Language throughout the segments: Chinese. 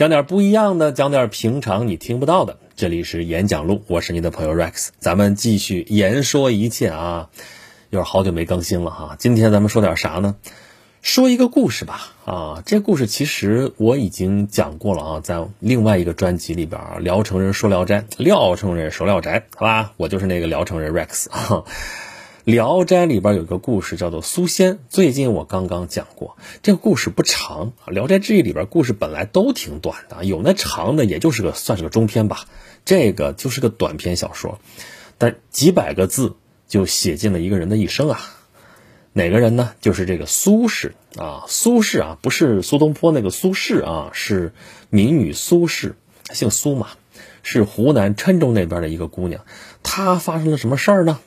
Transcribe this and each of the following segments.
讲点不一样的，讲点平常你听不到的。这里是演讲录，我是你的朋友 Rex，咱们继续言说一切啊。又是好久没更新了哈，今天咱们说点啥呢？说一个故事吧啊，这故事其实我已经讲过了啊，在另外一个专辑里边啊，聊城人说聊斋，聊城人说聊斋，好吧，我就是那个聊城人 Rex 啊。聊斋里边有个故事叫做苏仙，最近我刚刚讲过，这个故事不长。聊斋志异里边故事本来都挺短的，有那长的，也就是个算是个中篇吧。这个就是个短篇小说，但几百个字就写尽了一个人的一生啊。哪个人呢？就是这个苏轼啊。苏轼啊，不是苏东坡那个苏轼啊，是民女苏轼，姓苏嘛，是湖南郴州那边的一个姑娘。她发生了什么事儿呢？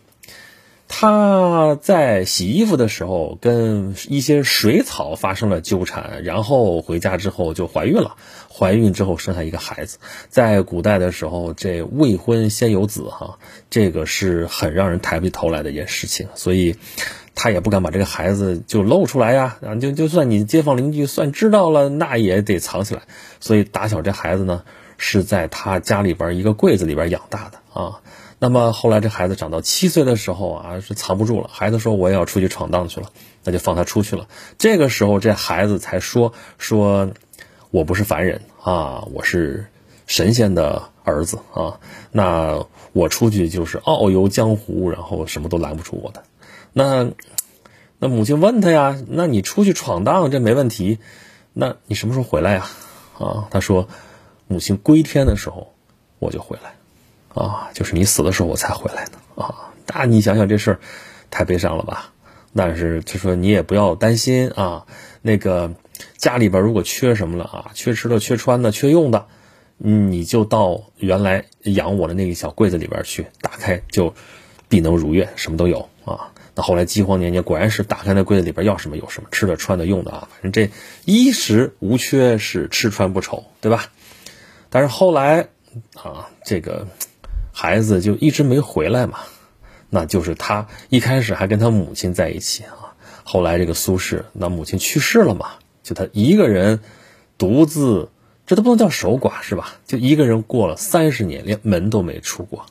她在洗衣服的时候跟一些水草发生了纠缠，然后回家之后就怀孕了。怀孕之后生下一个孩子。在古代的时候，这未婚先有子哈，这个是很让人抬不起头来的一件事情。所以，她也不敢把这个孩子就露出来呀。啊，就就算你街坊邻居算知道了，那也得藏起来。所以打小这孩子呢，是在他家里边一个柜子里边养大的啊。那么后来这孩子长到七岁的时候啊，是藏不住了。孩子说我也要出去闯荡去了，那就放他出去了。这个时候这孩子才说说，我不是凡人啊，我是神仙的儿子啊。那我出去就是遨游江湖，然后什么都拦不住我的。那那母亲问他呀，那你出去闯荡这没问题，那你什么时候回来呀？啊，他说，母亲归天的时候我就回来。啊，就是你死的时候我才回来的啊！那你想想这事儿，太悲伤了吧？但是就说你也不要担心啊，那个家里边如果缺什么了啊，缺吃的、缺穿的、缺用的，你就到原来养我的那个小柜子里边去，打开就必能如愿，什么都有啊。那后来饥荒年间，果然是打开那柜子里边要什么有什么，吃的、穿的、用的啊，反正这衣食无缺，是吃穿不愁，对吧？但是后来啊，这个。孩子就一直没回来嘛，那就是他一开始还跟他母亲在一起啊，后来这个苏轼那母亲去世了嘛，就他一个人独自，这都不能叫守寡是吧？就一个人过了三十年，连门都没出过，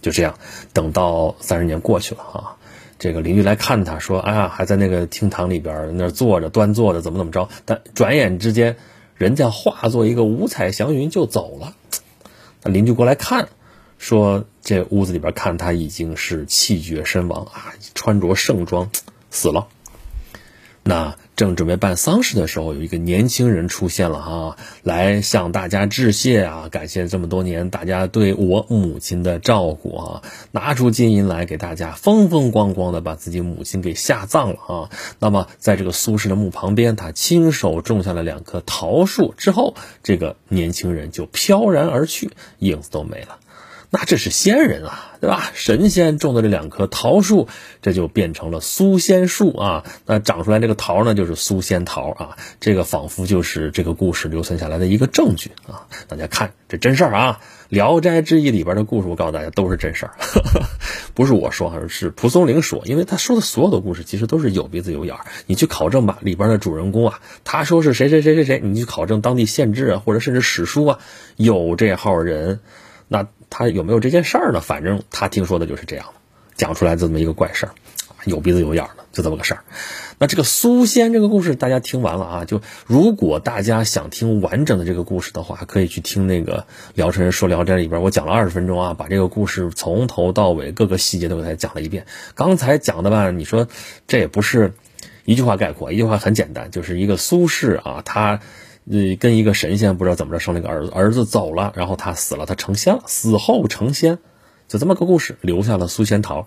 就这样等到三十年过去了啊，这个邻居来看他说，哎呀，还在那个厅堂里边那坐着端坐着怎么怎么着，但转眼之间人家化作一个五彩祥云就走了，那邻居过来看。说这屋子里边看他已经是气绝身亡啊，穿着盛装死了。那正准备办丧事的时候，有一个年轻人出现了哈，来向大家致谢啊，感谢这么多年大家对我母亲的照顾啊，拿出金银来给大家风风光光的把自己母亲给下葬了啊。那么在这个苏轼的墓旁边，他亲手种下了两棵桃树之后，这个年轻人就飘然而去，影子都没了。那这是仙人啊，对吧？神仙种的这两棵桃树，这就变成了苏仙树啊。那长出来这个桃呢，就是苏仙桃啊。这个仿佛就是这个故事留存下来的一个证据啊。大家看，这真事儿啊，《聊斋志异》里边的故事，我告诉大家都是真事儿，不是我说，是蒲松龄说。因为他说的所有的故事，其实都是有鼻子有眼儿。你去考证吧，里边的主人公啊，他说是谁谁谁谁谁，你去考证当地县志啊，或者甚至史书啊，有这号人。那他有没有这件事儿呢？反正他听说的就是这样的，讲出来这么一个怪事儿，有鼻子有眼儿的，就这么个事儿。那这个苏仙这个故事大家听完了啊，就如果大家想听完整的这个故事的话，可以去听那个聊城人说聊斋里边，我讲了二十分钟啊，把这个故事从头到尾各个细节都给大家讲了一遍。刚才讲的吧，你说这也不是一句话概括，一句话很简单，就是一个苏轼啊，他。呃，跟一个神仙不知道怎么着生了一个儿子，儿子走了，然后他死了，他成仙了，死后成仙，就这么个故事，留下了苏仙桃，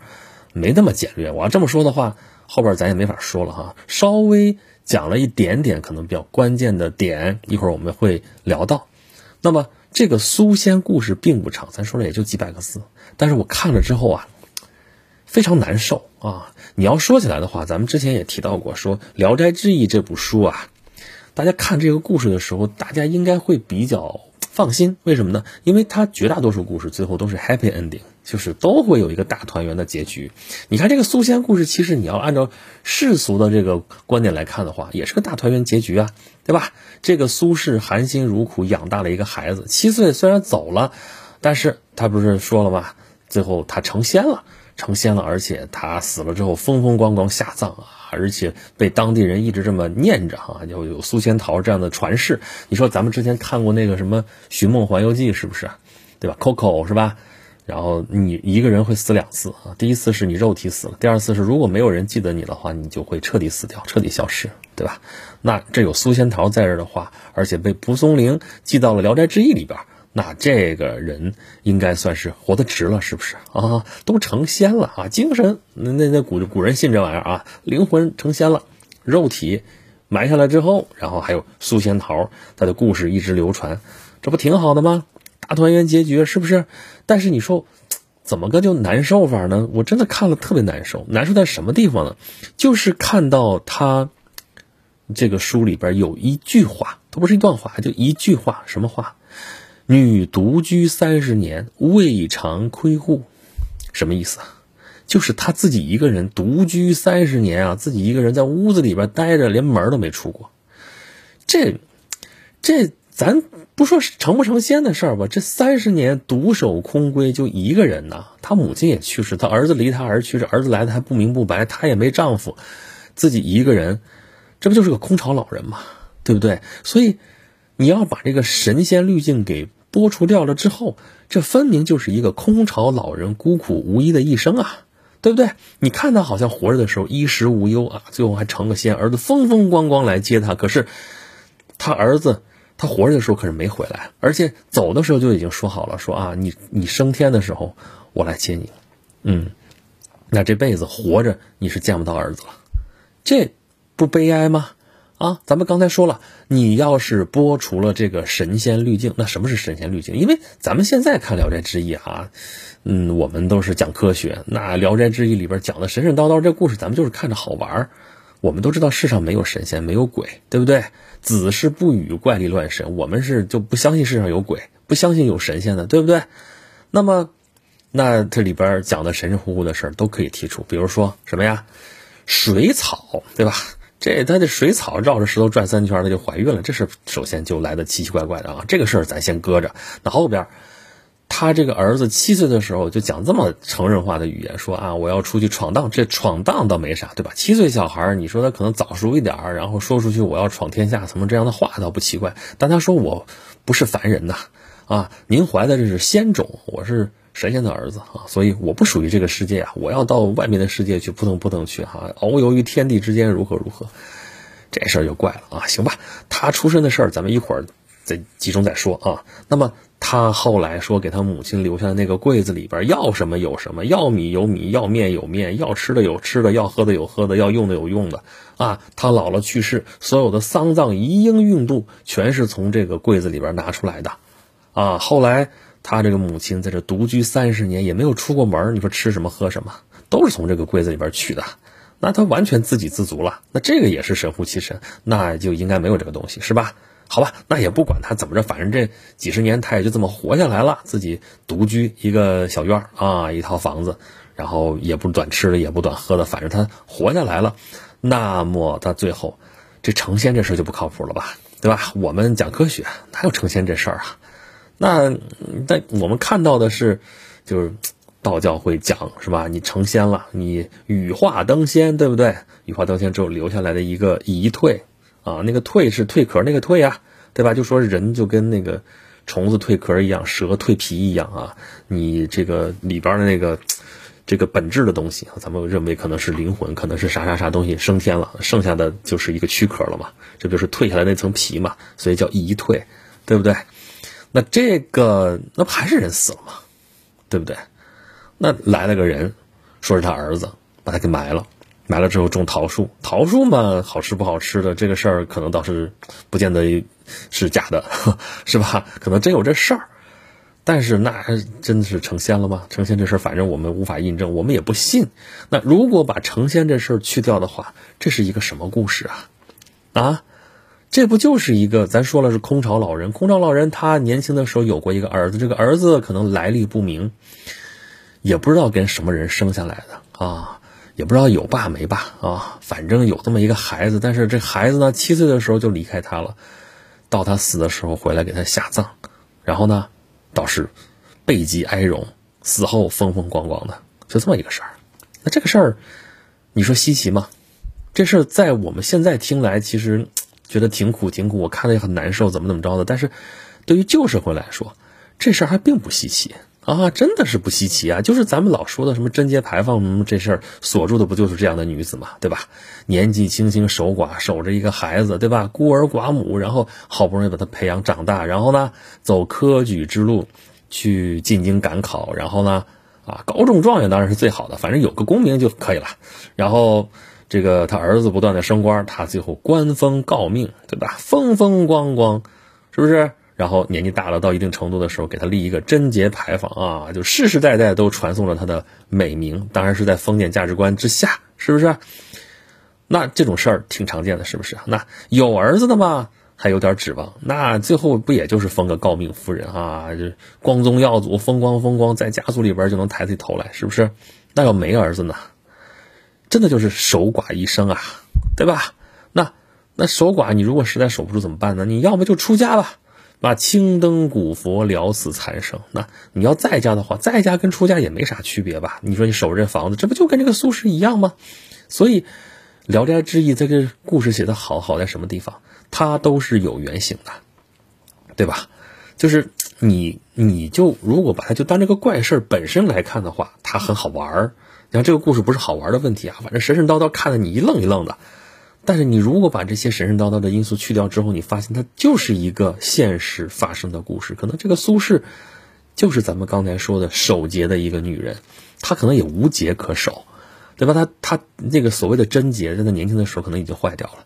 没那么简略。我要这么说的话，后边咱也没法说了哈。稍微讲了一点点，可能比较关键的点，一会儿我们会聊到。那么这个苏仙故事并不长，咱说了也就几百个字，但是我看了之后啊，非常难受啊。你要说起来的话，咱们之前也提到过，说《聊斋志异》这部书啊。大家看这个故事的时候，大家应该会比较放心。为什么呢？因为它绝大多数故事最后都是 happy ending，就是都会有一个大团圆的结局。你看这个苏仙故事，其实你要按照世俗的这个观点来看的话，也是个大团圆结局啊，对吧？这个苏轼含辛茹苦养大了一个孩子，七岁虽然走了，但是他不是说了吗？最后他成仙了，成仙了，而且他死了之后风风光光下葬啊，而且被当地人一直这么念着哈，就有苏仙桃这样的传世。你说咱们之前看过那个什么《寻梦环游记》是不是？对吧？Coco 是吧？然后你一个人会死两次啊，第一次是你肉体死了，第二次是如果没有人记得你的话，你就会彻底死掉，彻底消失，对吧？那这有苏仙桃在这的话，而且被蒲松龄记到了《聊斋志异》里边。那这个人应该算是活得值了，是不是啊？都成仙了啊！精神那那那古古人信这玩意儿啊，灵魂成仙了，肉体埋下来之后，然后还有苏仙桃，他的故事一直流传，这不挺好的吗？大团圆结局是不是？但是你说怎么个就难受法呢？我真的看了特别难受，难受在什么地方呢？就是看到他这个书里边有一句话，它不是一段话，就一句话，什么话？女独居三十年，未尝窥户，什么意思啊？就是她自己一个人独居三十年啊，自己一个人在屋子里边待着，连门都没出过。这，这咱不说成不成仙的事儿吧，这三十年独守空闺，就一个人呐。她母亲也去世，她儿子离她而去，这儿子来的还不明不白，她也没丈夫，自己一个人，这不就是个空巢老人吗？对不对？所以你要把这个神仙滤镜给。剥除掉了之后，这分明就是一个空巢老人孤苦无依的一生啊，对不对？你看他好像活着的时候衣食无忧啊，最后还成个仙，儿子风风光光来接他。可是他儿子他活着的时候可是没回来，而且走的时候就已经说好了，说啊，你你升天的时候我来接你。嗯，那这辈子活着你是见不到儿子了，这不悲哀吗？啊，咱们刚才说了，你要是剥除了这个神仙滤镜，那什么是神仙滤镜？因为咱们现在看《聊斋志异》啊，嗯，我们都是讲科学。那《聊斋志异》里边讲的神神叨叨这故事，咱们就是看着好玩我们都知道世上没有神仙，没有鬼，对不对？子是不语怪力乱神，我们是就不相信世上有鬼，不相信有神仙的，对不对？那么，那这里边讲的神神乎乎的事都可以提出，比如说什么呀？水草，对吧？这他的水草绕着石头转三圈，他就怀孕了。这事首先就来的奇奇怪怪的啊！这个事儿咱先搁着。那后边，他这个儿子七岁的时候就讲这么成人化的语言，说啊，我要出去闯荡。这闯荡倒没啥，对吧？七岁小孩你说他可能早熟一点然后说出去我要闯天下什么这样的话倒不奇怪。但他说我不是凡人呐，啊，您怀的这是仙种，我是。神仙的儿子啊，所以我不属于这个世界啊，我要到外面的世界去扑腾扑腾去哈，遨游于天地之间如何如何，这事儿就怪了啊。行吧，他出身的事儿咱们一会儿再集中再说啊。那么他后来说给他母亲留下的那个柜子里边要什么有什么，要米有米，要面有面，要吃的有吃的，要喝的有喝的，要用的有用的啊。他姥姥去世，所有的丧葬一应运度全是从这个柜子里边拿出来的啊。后来。他这个母亲在这独居三十年，也没有出过门你说吃什么喝什么，都是从这个柜子里边取的，那他完全自给自足了。那这个也是神乎其神，那就应该没有这个东西，是吧？好吧，那也不管他怎么着，反正这几十年他也就这么活下来了，自己独居一个小院啊，一套房子，然后也不短吃的，也不短喝的，反正他活下来了。那么他最后这成仙这事就不靠谱了吧？对吧？我们讲科学，哪有成仙这事儿啊？那，但我们看到的是，就是道教会讲是吧？你成仙了，你羽化登仙，对不对？羽化登仙之后留下来的一个遗蜕，啊，那个蜕是蜕壳那个蜕啊，对吧？就说人就跟那个虫子蜕壳一样，蛇蜕皮一样啊。你这个里边的那个这个本质的东西，咱们认为可能是灵魂，可能是啥啥啥东西升天了，剩下的就是一个躯壳了嘛，这就是蜕下来那层皮嘛，所以叫遗蜕，对不对？那这个那不还是人死了吗？对不对？那来了个人，说是他儿子，把他给埋了。埋了之后种桃树，桃树嘛，好吃不好吃的这个事儿，可能倒是不见得是假的，是吧？可能真有这事儿。但是那真的是成仙了吗？成仙这事儿，反正我们无法印证，我们也不信。那如果把成仙这事儿去掉的话，这是一个什么故事啊？啊？这不就是一个咱说了是空巢老人？空巢老人他年轻的时候有过一个儿子，这个儿子可能来历不明，也不知道跟什么人生下来的啊，也不知道有爸没爸啊，反正有这么一个孩子，但是这孩子呢，七岁的时候就离开他了，到他死的时候回来给他下葬，然后呢，倒是背极哀荣，死后风风光光的，就这么一个事儿。那这个事儿，你说稀奇吗？这事儿在我们现在听来，其实觉得挺苦挺苦，我看了也很难受，怎么怎么着的。但是，对于旧社会来说，这事儿还并不稀奇啊，真的是不稀奇啊。就是咱们老说的什么贞节牌坊，什么这事儿锁住的不就是这样的女子嘛，对吧？年纪轻轻守寡，守着一个孩子，对吧？孤儿寡母，然后好不容易把他培养长大，然后呢，走科举之路，去进京赶考，然后呢，啊，高中状元当然是最好的，反正有个功名就可以了。然后。这个他儿子不断的升官，他最后官封诰命，对吧？风风光光，是不是？然后年纪大了到一定程度的时候，给他立一个贞节牌坊啊，就世世代代都传颂着他的美名。当然是在封建价值观之下，是不是？那这种事儿挺常见的，是不是？那有儿子的嘛，还有点指望。那最后不也就是封个诰命夫人啊？就光宗耀祖，风光风光，在家族里边就能抬起头来，是不是？那要没儿子呢？真的就是守寡一生啊，对吧？那那守寡，你如果实在守不住怎么办呢？你要么就出家吧，把青灯古佛了死残生。那你要在家的话，在家跟出家也没啥区别吧？你说你守着这房子，这不就跟这个苏轼一样吗？所以《聊斋志异》这个故事写的好好在什么地方？它都是有原型的，对吧？就是你你就如果把它就当这个怪事本身来看的话，它很好玩儿。你看这个故事不是好玩的问题啊，反正神神叨叨看得你一愣一愣的。但是你如果把这些神神叨叨的因素去掉之后，你发现它就是一个现实发生的故事。可能这个苏轼就是咱们刚才说的守节的一个女人，她可能也无节可守，对吧？她她那个所谓的贞节，在她年轻的时候可能已经坏掉了，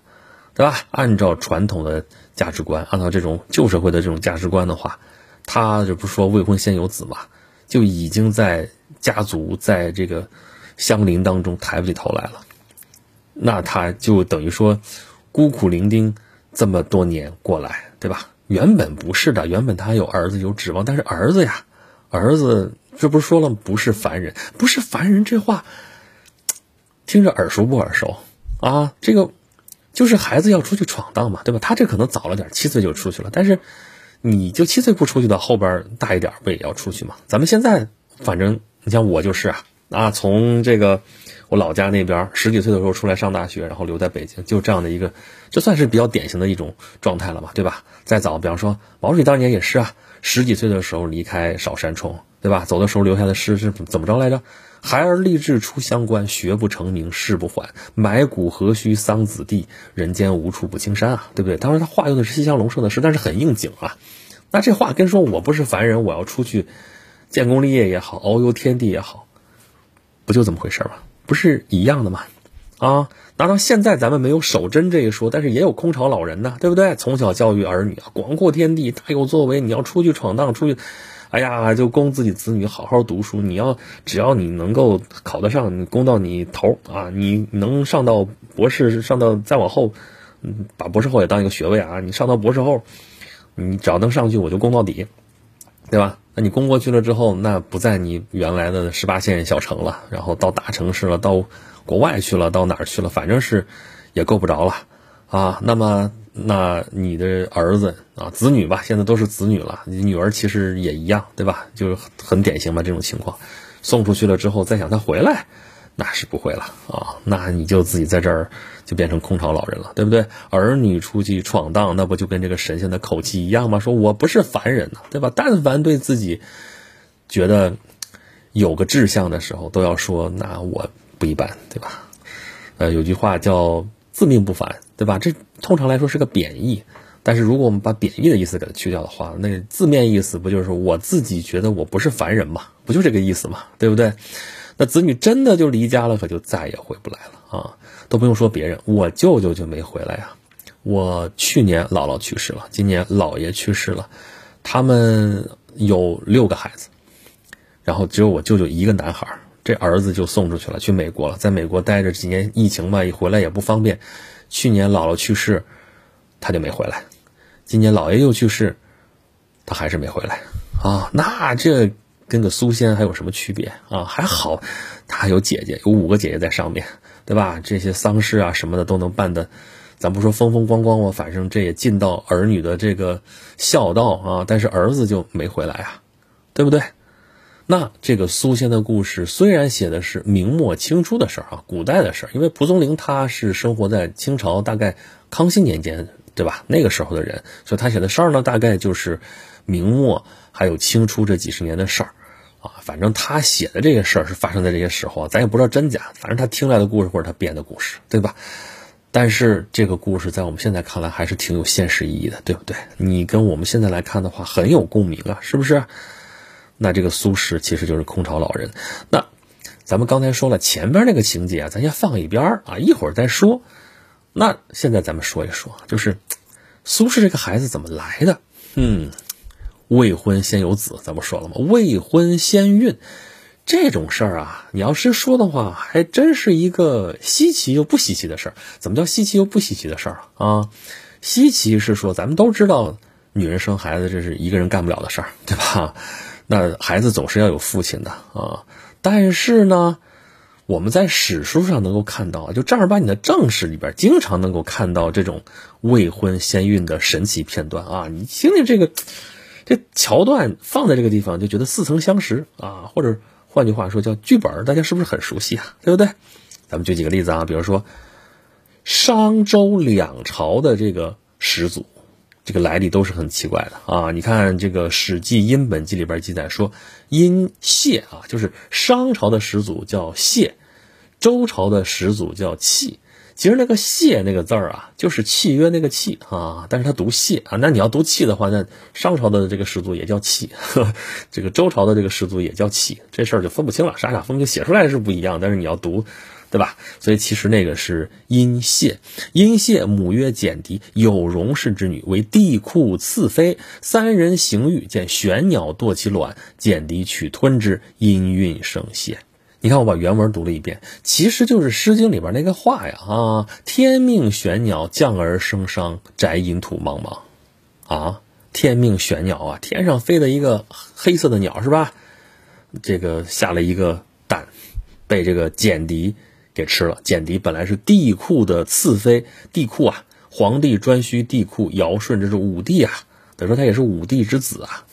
对吧？按照传统的价值观，按照这种旧社会的这种价值观的话，她这不是说未婚先有子嘛，就已经在家族在这个。相邻当中抬不起头来了，那他就等于说孤苦伶仃这么多年过来，对吧？原本不是的，原本他有儿子有指望，但是儿子呀，儿子这不是说了不是凡人，不是凡人这话听着耳熟不耳熟啊？这个就是孩子要出去闯荡嘛，对吧？他这可能早了点，七岁就出去了，但是你就七岁不出去的，后边大一点不也要出去吗？咱们现在反正你像我就是啊。啊，从这个我老家那边十几岁的时候出来上大学，然后留在北京，就这样的一个，这算是比较典型的一种状态了嘛，对吧？再早，比方说毛主席当年也是啊，十几岁的时候离开少山冲，对吧？走的时候留下的诗是怎么着来着？孩儿立志出乡关，学不成名誓不还，埋骨何须桑梓地，人间无处不青山啊，对不对？当时他话用的是西乡隆盛的诗，但是很应景啊。那这话跟说我不是凡人，我要出去建功立业也好，遨游天地也好。不就这么回事吗？不是一样的吗？啊，拿到现在咱们没有守贞这一说，但是也有空巢老人呢，对不对？从小教育儿女啊，广阔天地，大有作为。你要出去闯荡，出去，哎呀，就供自己子女好好读书。你要只要你能够考得上，你供到你头啊，你能上到博士，上到再往后，嗯，把博士后也当一个学位啊。你上到博士后，你只要能上去，我就供到底，对吧？那你攻过去了之后，那不在你原来的十八线小城了，然后到大城市了，到国外去了，到哪儿去了？反正是也够不着了啊。那么，那你的儿子啊，子女吧，现在都是子女了，你女儿其实也一样，对吧？就是很典型嘛，这种情况，送出去了之后，再想他回来。那是不会了啊！那你就自己在这儿就变成空巢老人了，对不对？儿女出去闯荡，那不就跟这个神仙的口气一样吗？说我不是凡人呐，对吧？但凡对自己觉得有个志向的时候，都要说那我不一般，对吧？呃，有句话叫自命不凡，对吧？这通常来说是个贬义，但是如果我们把贬义的意思给它去掉的话，那字面意思不就是我自己觉得我不是凡人嘛？不就这个意思嘛？对不对？那子女真的就离家了，可就再也回不来了啊！都不用说别人，我舅舅就没回来呀。我去年姥姥去世了，今年姥爷去世了，他们有六个孩子，然后只有我舅舅一个男孩，这儿子就送出去了，去美国了，在美国待着几年，疫情嘛，一回来也不方便。去年姥姥去世，他就没回来，今年姥爷又去世，他还是没回来啊！那这。跟个苏仙还有什么区别啊？还好，他有姐姐，有五个姐姐在上面，对吧？这些丧事啊什么的都能办的，咱不说风风光光，我反正这也尽到儿女的这个孝道啊。但是儿子就没回来啊，对不对？那这个苏仙的故事虽然写的是明末清初的事儿啊，古代的事儿，因为蒲松龄他是生活在清朝大概康熙年间，对吧？那个时候的人，所以他写的事儿呢，大概就是明末还有清初这几十年的事儿啊。反正他写的这些事儿是发生在这些时候，咱也不知道真假，反正他听来的故事或者他编的故事，对吧？但是这个故事在我们现在看来还是挺有现实意义的，对不对？你跟我们现在来看的话，很有共鸣啊，是不是？那这个苏轼其实就是空巢老人。那咱们刚才说了前边那个情节啊，咱先放一边啊，一会儿再说。那现在咱们说一说，就是苏轼这个孩子怎么来的？嗯，未婚先有子，咱不说了吗？未婚先孕这种事儿啊，你要是说的话，还真是一个稀奇又不稀奇的事儿。怎么叫稀奇又不稀奇的事儿啊？啊，稀奇是说咱们都知道，女人生孩子这是一个人干不了的事儿，对吧？那孩子总是要有父亲的啊，但是呢，我们在史书上能够看到，就正儿八经的正史里边，经常能够看到这种未婚先孕的神奇片段啊。你听听这个这桥段放在这个地方，就觉得似曾相识啊，或者换句话说叫剧本，大家是不是很熟悉啊？对不对？咱们举几个例子啊，比如说商周两朝的这个始祖。这个来历都是很奇怪的啊！你看这个《史记·殷本纪》里边记载说，殷谢啊，就是商朝的始祖叫谢，周朝的始祖叫契。其实那个谢那个字儿啊，就是契约那个契啊，但是他读谢啊。那你要读契的话，那商朝的这个始祖也叫契，这个周朝的这个始祖也叫契，这事儿就分不清了，傻傻分不清，写出来是不一样，但是你要读。对吧？所以其实那个是殷谢，殷谢母曰简狄，有容氏之女，为帝喾赐妃。三人行欲，见玄鸟堕其卵，简狄取吞之，因孕生谢。你看，我把原文读了一遍，其实就是《诗经》里边那个话呀啊！天命玄鸟降而生商，宅阴土茫茫。啊，天命玄鸟啊，天上飞的一个黑色的鸟是吧？这个下了一个蛋，被这个简狄。给吃了。简狄本来是帝喾的次妃，帝喾啊，皇帝颛顼帝喾尧舜，这是五帝啊，等于说他也是五帝之子啊。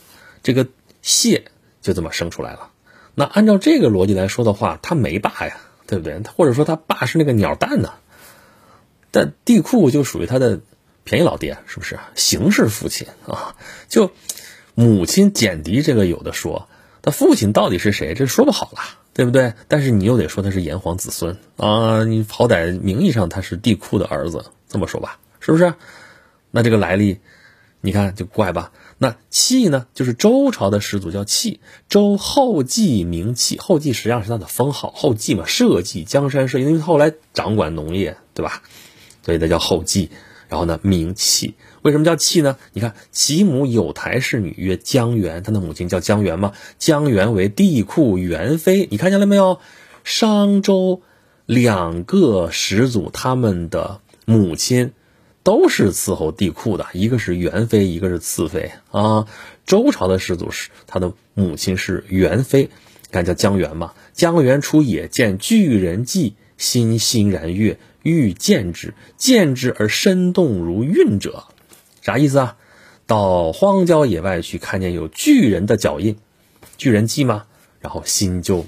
这个谢就这么生出来了。那按照这个逻辑来说的话，他没爸呀，对不对？或者说他爸是那个鸟蛋呢？但帝喾就属于他的便宜老爹，是不是？形式父亲啊，就母亲简狄这个有的说，他父亲到底是谁？这说不好了。对不对？但是你又得说他是炎黄子孙啊，你好歹名义上他是帝喾的儿子，这么说吧，是不是？那这个来历，你看就怪吧？那契呢，就是周朝的始祖叫契，周后继名契，后继实际上是他的封号，后继嘛，社稷江山社稷，因为后来掌管农业，对吧？所以他叫后继，然后呢，名契。为什么叫契呢？你看，其母有台氏女曰姜元，他的母亲叫姜元嘛。姜元为帝喾元妃，你看见了没有？商周两个始祖，他们的母亲都是伺候帝喾的，一个是元妃，一个是次妃啊。周朝的始祖是他的母亲是元妃，敢叫姜元嘛。姜元出野，见巨人迹，心欣然悦，欲见之，见之而身动如运者。啥意思啊？到荒郊野外去，看见有巨人的脚印，巨人迹吗？然后心就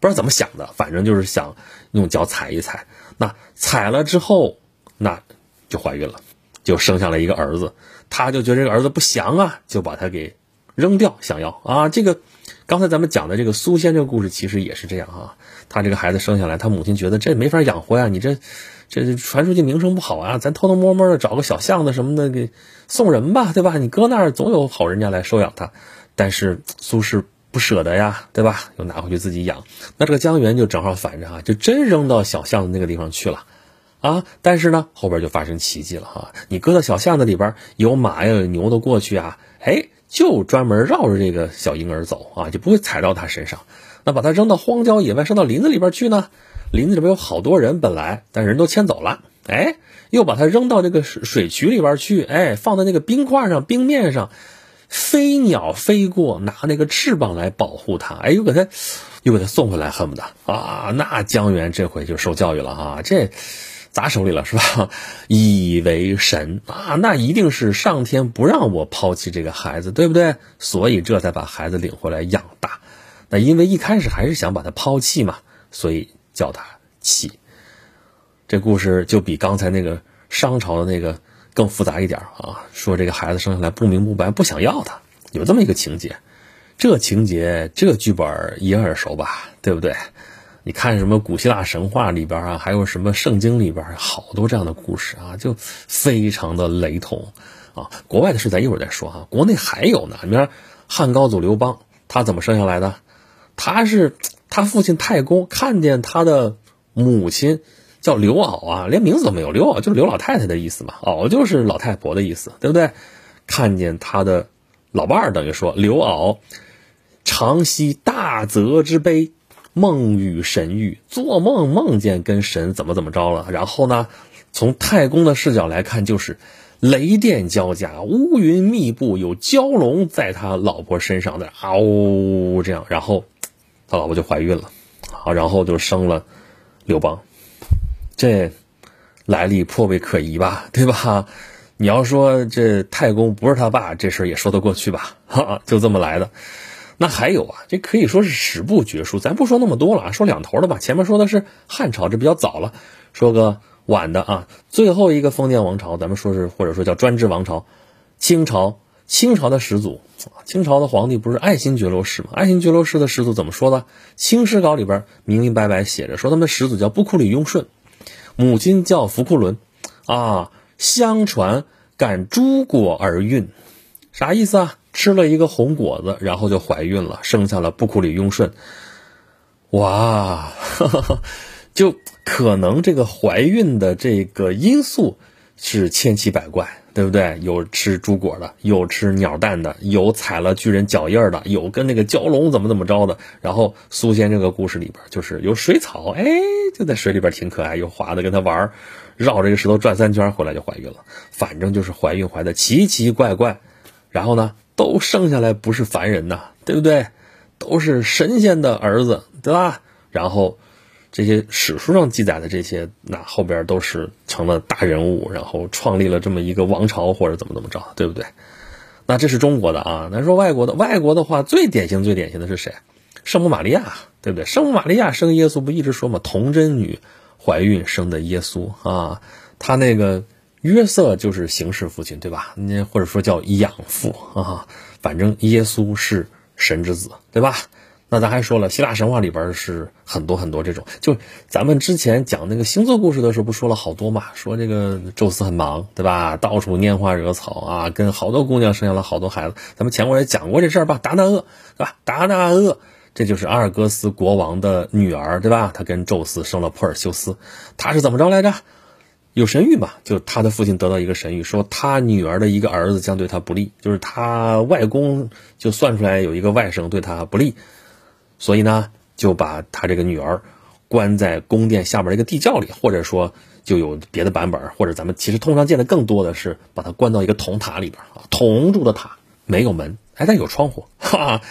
不知道怎么想的，反正就是想用脚踩一踩。那踩了之后，那就怀孕了，就生下了一个儿子。他就觉得这个儿子不祥啊，就把他给扔掉，想要啊。这个刚才咱们讲的这个苏仙这个故事，其实也是这样啊。他这个孩子生下来，他母亲觉得这没法养活呀，你这。这传出去名声不好啊，咱偷偷摸摸的找个小巷子什么的给送人吧，对吧？你搁那儿总有好人家来收养他。但是苏轼不舍得呀，对吧？又拿回去自己养。那这个江源就正好反着啊，就真扔到小巷子那个地方去了啊。但是呢，后边就发生奇迹了哈。你搁到小巷子里边，有马呀有牛的过去啊，哎，就专门绕着这个小婴儿走啊，就不会踩到他身上。那把他扔到荒郊野外，扔到林子里边去呢？林子里边有好多人，本来但人都迁走了，哎，又把他扔到这个水水渠里边去，哎，放在那个冰块上、冰面上，飞鸟飞过，拿那个翅膀来保护他，哎，又给他又给他送回来，恨不得啊，那江源这回就受教育了啊，这砸手里了是吧？以为神啊，那一定是上天不让我抛弃这个孩子，对不对？所以这才把孩子领回来养大。那因为一开始还是想把他抛弃嘛，所以叫他弃。这故事就比刚才那个商朝的那个更复杂一点啊。说这个孩子生下来不明不白，不想要他，有这么一个情节。这情节，这剧本也耳熟吧？对不对？你看什么古希腊神话里边啊，还有什么圣经里边，好多这样的故事啊，就非常的雷同啊。国外的事咱一会儿再说哈，国内还有呢。你看汉高祖刘邦，他怎么生下来的？他是他父亲太公看见他的母亲叫刘媪啊，连名字都没有，刘媪就是刘老太太的意思嘛，媪就是老太婆的意思，对不对？看见他的老伴儿，等于说刘媪常息大泽之悲，梦与神遇，做梦梦见跟神怎么怎么着了，然后呢，从太公的视角来看，就是雷电交加，乌云密布，有蛟龙在他老婆身上的嗷这样，然后。他老婆就怀孕了，好，然后就生了刘邦，这来历颇为可疑吧，对吧？你要说这太公不是他爸，这事也说得过去吧？哈，就这么来的。那还有啊，这可以说是史部绝书，咱不说那么多了啊，说两头的吧。前面说的是汉朝，这比较早了，说个晚的啊，最后一个封建王朝，咱们说是或者说叫专制王朝，清朝。清朝的始祖，清朝的皇帝不是爱新觉罗氏吗？爱新觉罗氏的始祖怎么说的？《清史稿》里边明明白白写着，说他们始祖叫布库里雍顺，母亲叫福库伦，啊，相传感诸果而孕，啥意思啊？吃了一个红果子，然后就怀孕了，生下了布库里雍顺。哇，就可能这个怀孕的这个因素是千奇百怪。对不对？有吃猪果的，有吃鸟蛋的，有踩了巨人脚印的，有跟那个蛟龙怎么怎么着的。然后苏仙这个故事里边，就是有水草，哎，就在水里边挺可爱，有滑的跟他玩，绕这个石头转三圈回来就怀孕了。反正就是怀孕怀的奇奇怪怪，然后呢，都生下来不是凡人呐，对不对？都是神仙的儿子，对吧？然后。这些史书上记载的这些，那后边都是成了大人物，然后创立了这么一个王朝或者怎么怎么着，对不对？那这是中国的啊。那说外国的，外国的话最典型最典型的是谁？圣母玛利亚，对不对？圣母玛利亚生耶稣不一直说嘛，童贞女怀孕生的耶稣啊。她那个约瑟就是形式父亲，对吧？那或者说叫养父啊。反正耶稣是神之子，对吧？那咱还说了，希腊神话里边是很多很多这种，就咱们之前讲那个星座故事的时候，不说了好多嘛？说这个宙斯很忙，对吧？到处拈花惹草啊，跟好多姑娘生下了好多孩子。咱们前面也讲过这事儿吧？达那厄，对吧？达那厄，这就是阿尔戈斯国王的女儿，对吧？他跟宙斯生了珀尔修斯，他是怎么着来着？有神谕嘛？就他的父亲得到一个神谕，说他女儿的一个儿子将对他不利，就是他外公就算出来有一个外甥对他不利。所以呢，就把他这个女儿关在宫殿下边一个地窖里，或者说就有别的版本，或者咱们其实通常见的更多的是把他关到一个铜塔里边啊，铜铸的塔没有门，哎，但有窗户，哈。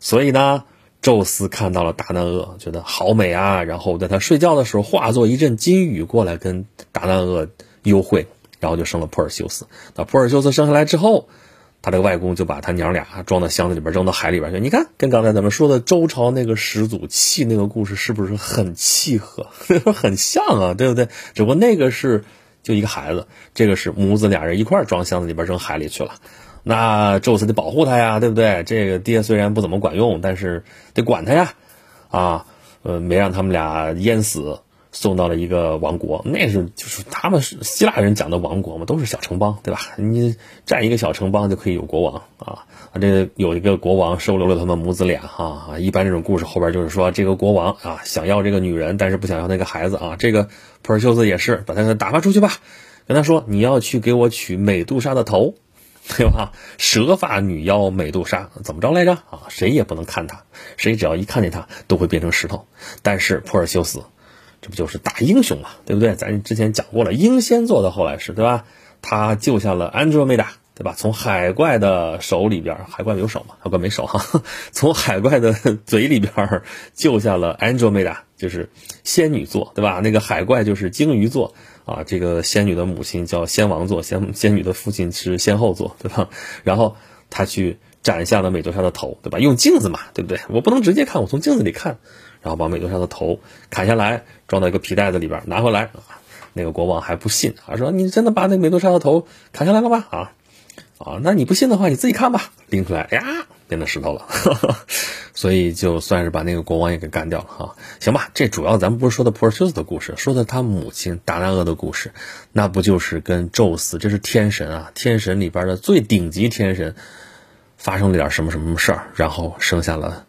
所以呢，宙斯看到了达那厄，觉得好美啊，然后在他睡觉的时候化作一阵金雨过来跟达那厄幽会，然后就生了珀尔修斯。那珀尔修斯生下来之后。他这个外公就把他娘俩装到箱子里边扔到海里边去。你看，跟刚才咱们说的周朝那个始祖契那个故事是不是很契合？很像啊，对不对？只不过那个是就一个孩子，这个是母子俩人一块装箱子里边扔海里去了。那宙斯得保护他呀，对不对？这个爹虽然不怎么管用，但是得管他呀，啊，呃，没让他们俩淹死。送到了一个王国，那是就是他们是希腊人讲的王国嘛，都是小城邦，对吧？你占一个小城邦就可以有国王啊，这个有一个国王收留了他们母子俩哈，一般这种故事后边就是说这个国王啊想要这个女人，但是不想要那个孩子啊，这个普尔修斯也是把他打发出去吧，跟他说你要去给我取美杜莎的头，对吧？蛇发女妖美杜莎怎么着来着啊？谁也不能看她，谁只要一看见她都会变成石头，但是普尔修斯。这不就是大英雄嘛，对不对？咱之前讲过了，英仙座的后来是，对吧？他救下了安卓美达，对吧？从海怪的手里边，海怪有手吗？海怪没手哈。从海怪的嘴里边救下了 Andromeda，就是仙女座，对吧？那个海怪就是鲸鱼座啊。这个仙女的母亲叫仙王座，仙仙女的父亲是仙后座，对吧？然后他去斩下了美杜莎的头，对吧？用镜子嘛，对不对？我不能直接看，我从镜子里看，然后把美杜莎的头砍下来，装到一个皮袋子里边，拿回来。那个国王还不信啊，说你真的把那美杜莎的头砍下来了吧？啊？啊，那你不信的话，你自己看吧。拎出来，哎呀，变成石头了，所以就算是把那个国王也给干掉了哈。行吧，这主要咱们不是说的普尔修斯的故事，说的他母亲达那厄的故事，那不就是跟宙斯，这是天神啊，天神里边的最顶级天神，发生了点什么什么事儿，然后生下了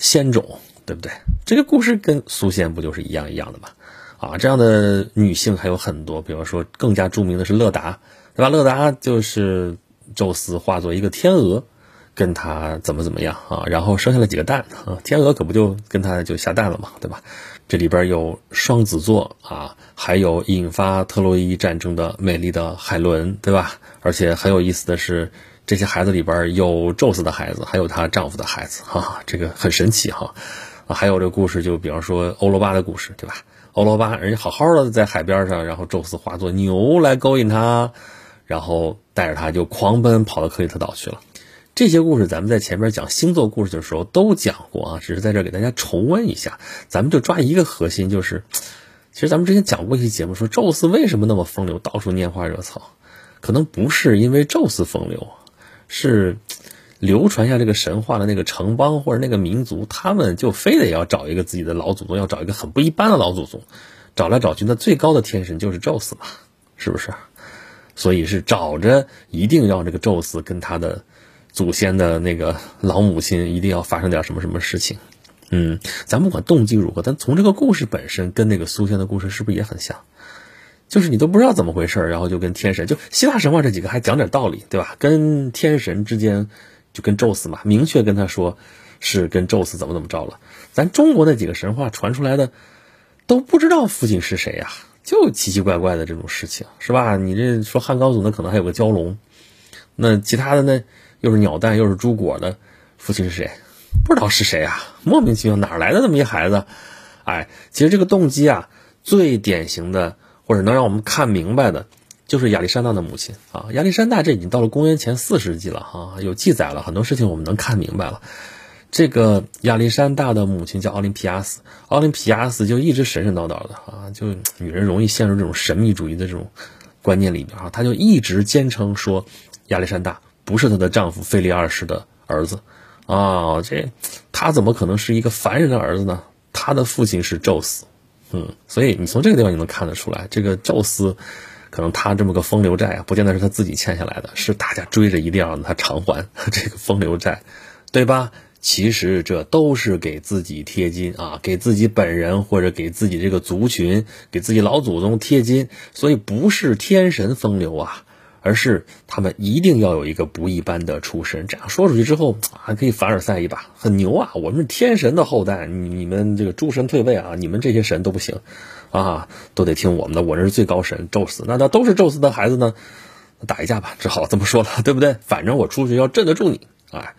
仙种，对不对？这个故事跟苏仙不就是一样一样的吗？啊，这样的女性还有很多，比方说更加著名的是勒达，对吧？勒达就是。宙斯化作一个天鹅，跟他怎么怎么样啊？然后生下了几个蛋啊？天鹅可不就跟他就下蛋了嘛，对吧？这里边有双子座啊，还有引发特洛伊战争的美丽的海伦，对吧？而且很有意思的是，这些孩子里边有宙斯的孩子，还有她丈夫的孩子，哈，这个很神奇哈。还有这故事，就比方说欧罗巴的故事，对吧？欧罗巴人家好好的在海边上，然后宙斯化作牛来勾引她。然后带着他就狂奔跑到克里特岛去了。这些故事咱们在前面讲星座故事的时候都讲过啊，只是在这给大家重温一下。咱们就抓一个核心，就是其实咱们之前讲过一期节目，说宙斯为什么那么风流，到处拈花惹草，可能不是因为宙斯风流，是流传下这个神话的那个城邦或者那个民族，他们就非得要找一个自己的老祖宗，要找一个很不一般的老祖宗，找来找去，那最高的天神就是宙斯嘛，是不是？所以是找着一定要这个宙斯跟他的祖先的那个老母亲一定要发生点什么什么事情，嗯，咱不管动机如何，但从这个故事本身跟那个苏仙的故事是不是也很像？就是你都不知道怎么回事，然后就跟天神，就希腊神话这几个还讲点道理，对吧？跟天神之间就跟宙斯嘛，明确跟他说是跟宙斯怎么怎么着了。咱中国那几个神话传出来的都不知道父亲是谁呀？就奇奇怪怪的这种事情是吧？你这说汉高祖那可能还有个蛟龙，那其他的呢又是鸟蛋又是猪果的，父亲是谁？不知道是谁啊？莫名其妙哪来的那么一孩子？哎，其实这个动机啊，最典型的或者能让我们看明白的，就是亚历山大的母亲啊。亚历山大这已经到了公元前四世纪了哈，有记载了很多事情，我们能看明白了。这个亚历山大的母亲叫奥林匹亚斯，奥林匹亚斯就一直神神叨叨的啊，就女人容易陷入这种神秘主义的这种观念里边啊，她就一直坚称说亚历山大不是她的丈夫费利二世的儿子啊，这他怎么可能是一个凡人的儿子呢？他的父亲是宙斯，嗯，所以你从这个地方你能看得出来，这个宙斯可能他这么个风流债啊，不见得是他自己欠下来的，是大家追着一定要让他偿还 这个风流债，对吧？其实这都是给自己贴金啊，给自己本人或者给自己这个族群、给自己老祖宗贴金，所以不是天神风流啊，而是他们一定要有一个不一般的出身。这样说出去之后还可以凡尔赛一把，很牛啊！我们是天神的后代，你们这个诸神退位啊，你们这些神都不行啊，都得听我们的。我这是最高神宙斯，那那都是宙斯的孩子呢，打一架吧，只好这么说了，对不对？反正我出去要镇得住你，哎。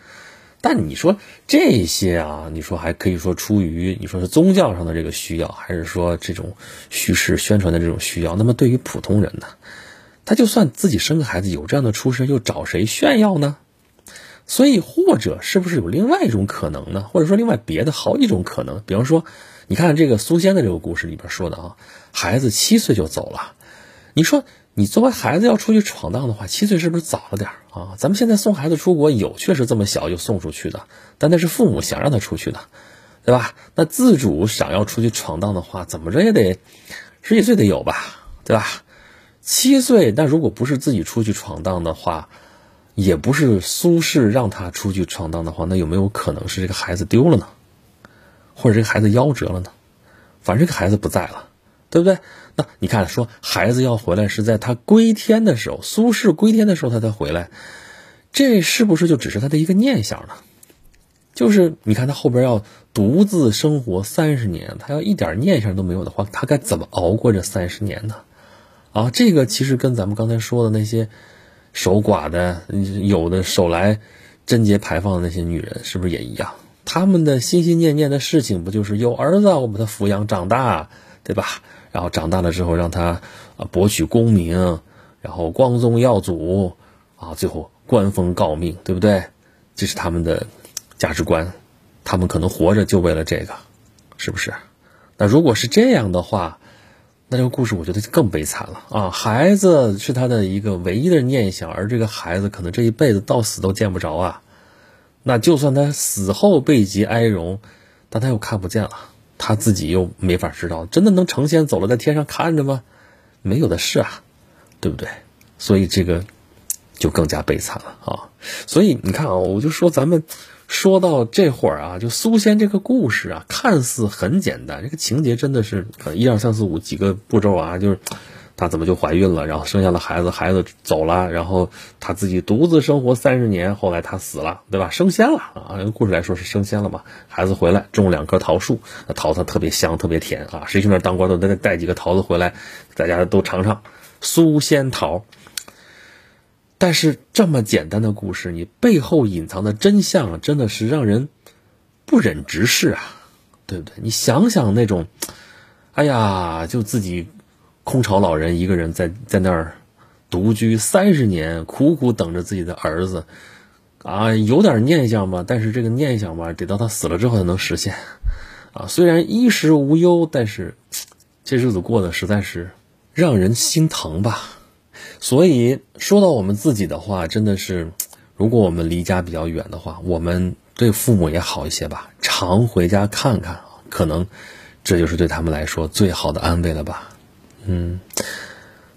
但你说这些啊，你说还可以说出于你说是宗教上的这个需要，还是说这种叙事宣传的这种需要？那么对于普通人呢，他就算自己生个孩子有这样的出身，又找谁炫耀呢？所以或者是不是有另外一种可能呢？或者说另外别的好几种可能？比方说，你看这个苏仙的这个故事里边说的啊，孩子七岁就走了，你说。你作为孩子要出去闯荡的话，七岁是不是早了点啊？咱们现在送孩子出国有确实这么小就送出去的，但那是父母想让他出去的，对吧？那自主想要出去闯荡的话，怎么着也得十几岁得有吧，对吧？七岁，那如果不是自己出去闯荡的话，也不是苏轼让他出去闯荡的话，那有没有可能是这个孩子丢了呢？或者这个孩子夭折了呢？反正这个孩子不在了。对不对？那你看，说孩子要回来是在他归天的时候，苏轼归天的时候他才回来，这是不是就只是他的一个念想呢？就是你看他后边要独自生活三十年，他要一点念想都没有的话，他该怎么熬过这三十年呢？啊，这个其实跟咱们刚才说的那些守寡的，有的手来贞节牌坊的那些女人，是不是也一样？他们的心心念念的事情，不就是有儿子，我把他抚养长大，对吧？然后长大了之后，让他啊博取功名，然后光宗耀祖，啊，最后官封诰命，对不对？这是他们的价值观，他们可能活着就为了这个，是不是？那如果是这样的话，那这个故事我觉得就更悲惨了啊！孩子是他的一个唯一的念想，而这个孩子可能这一辈子到死都见不着啊。那就算他死后背极哀荣，但他又看不见了，他自己又没法知道，真的能成仙走了在天上看着吗？没有的事啊，对不对？所以这个就更加悲惨了啊！所以你看啊，我就说咱们说到这会儿啊，就苏仙这个故事啊，看似很简单，这个情节真的是一二三四五几个步骤啊，就是。她怎么就怀孕了？然后生下了孩子，孩子走了，然后她自己独自生活三十年，后来她死了，对吧？升仙了啊！用故事来说是升仙了嘛？孩子回来种两棵桃树，那桃子特别香，特别甜啊！谁去那当官都得带几个桃子回来，大家都尝尝苏仙桃。但是这么简单的故事，你背后隐藏的真相真的是让人不忍直视啊，对不对？你想想那种，哎呀，就自己。空巢老人一个人在在那儿独居三十年，苦苦等着自己的儿子，啊，有点念想吧，但是这个念想吧，得到他死了之后才能实现，啊，虽然衣食无忧，但是这日子过得实在是让人心疼吧。所以说到我们自己的话，真的是，如果我们离家比较远的话，我们对父母也好一些吧，常回家看看，可能这就是对他们来说最好的安慰了吧。嗯，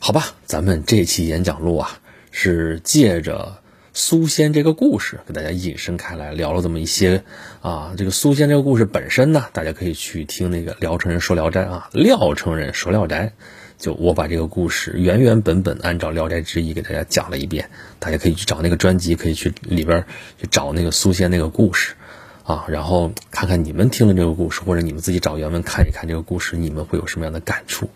好吧，咱们这期演讲录啊，是借着苏仙这个故事给大家引申开来聊了这么一些啊。这个苏仙这个故事本身呢，大家可以去听那个聊城人说聊斋啊，聊城人说聊斋，就我把这个故事原原本本按照《聊斋志异》给大家讲了一遍，大家可以去找那个专辑，可以去里边去找那个苏仙那个故事啊，然后看看你们听了这个故事，或者你们自己找原文看一看这个故事，你们会有什么样的感触？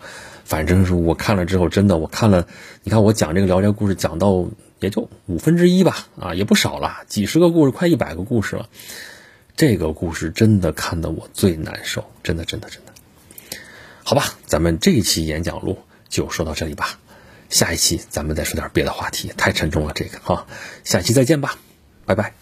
反正是我看了之后，真的我看了，你看我讲这个聊斋故事讲到也就五分之一吧，啊，也不少了，几十个故事，快一百个故事了。这个故事真的看得我最难受，真的，真的，真的。好吧，咱们这一期演讲录就说到这里吧，下一期咱们再说点别的话题，太沉重了这个哈，下期再见吧，拜拜。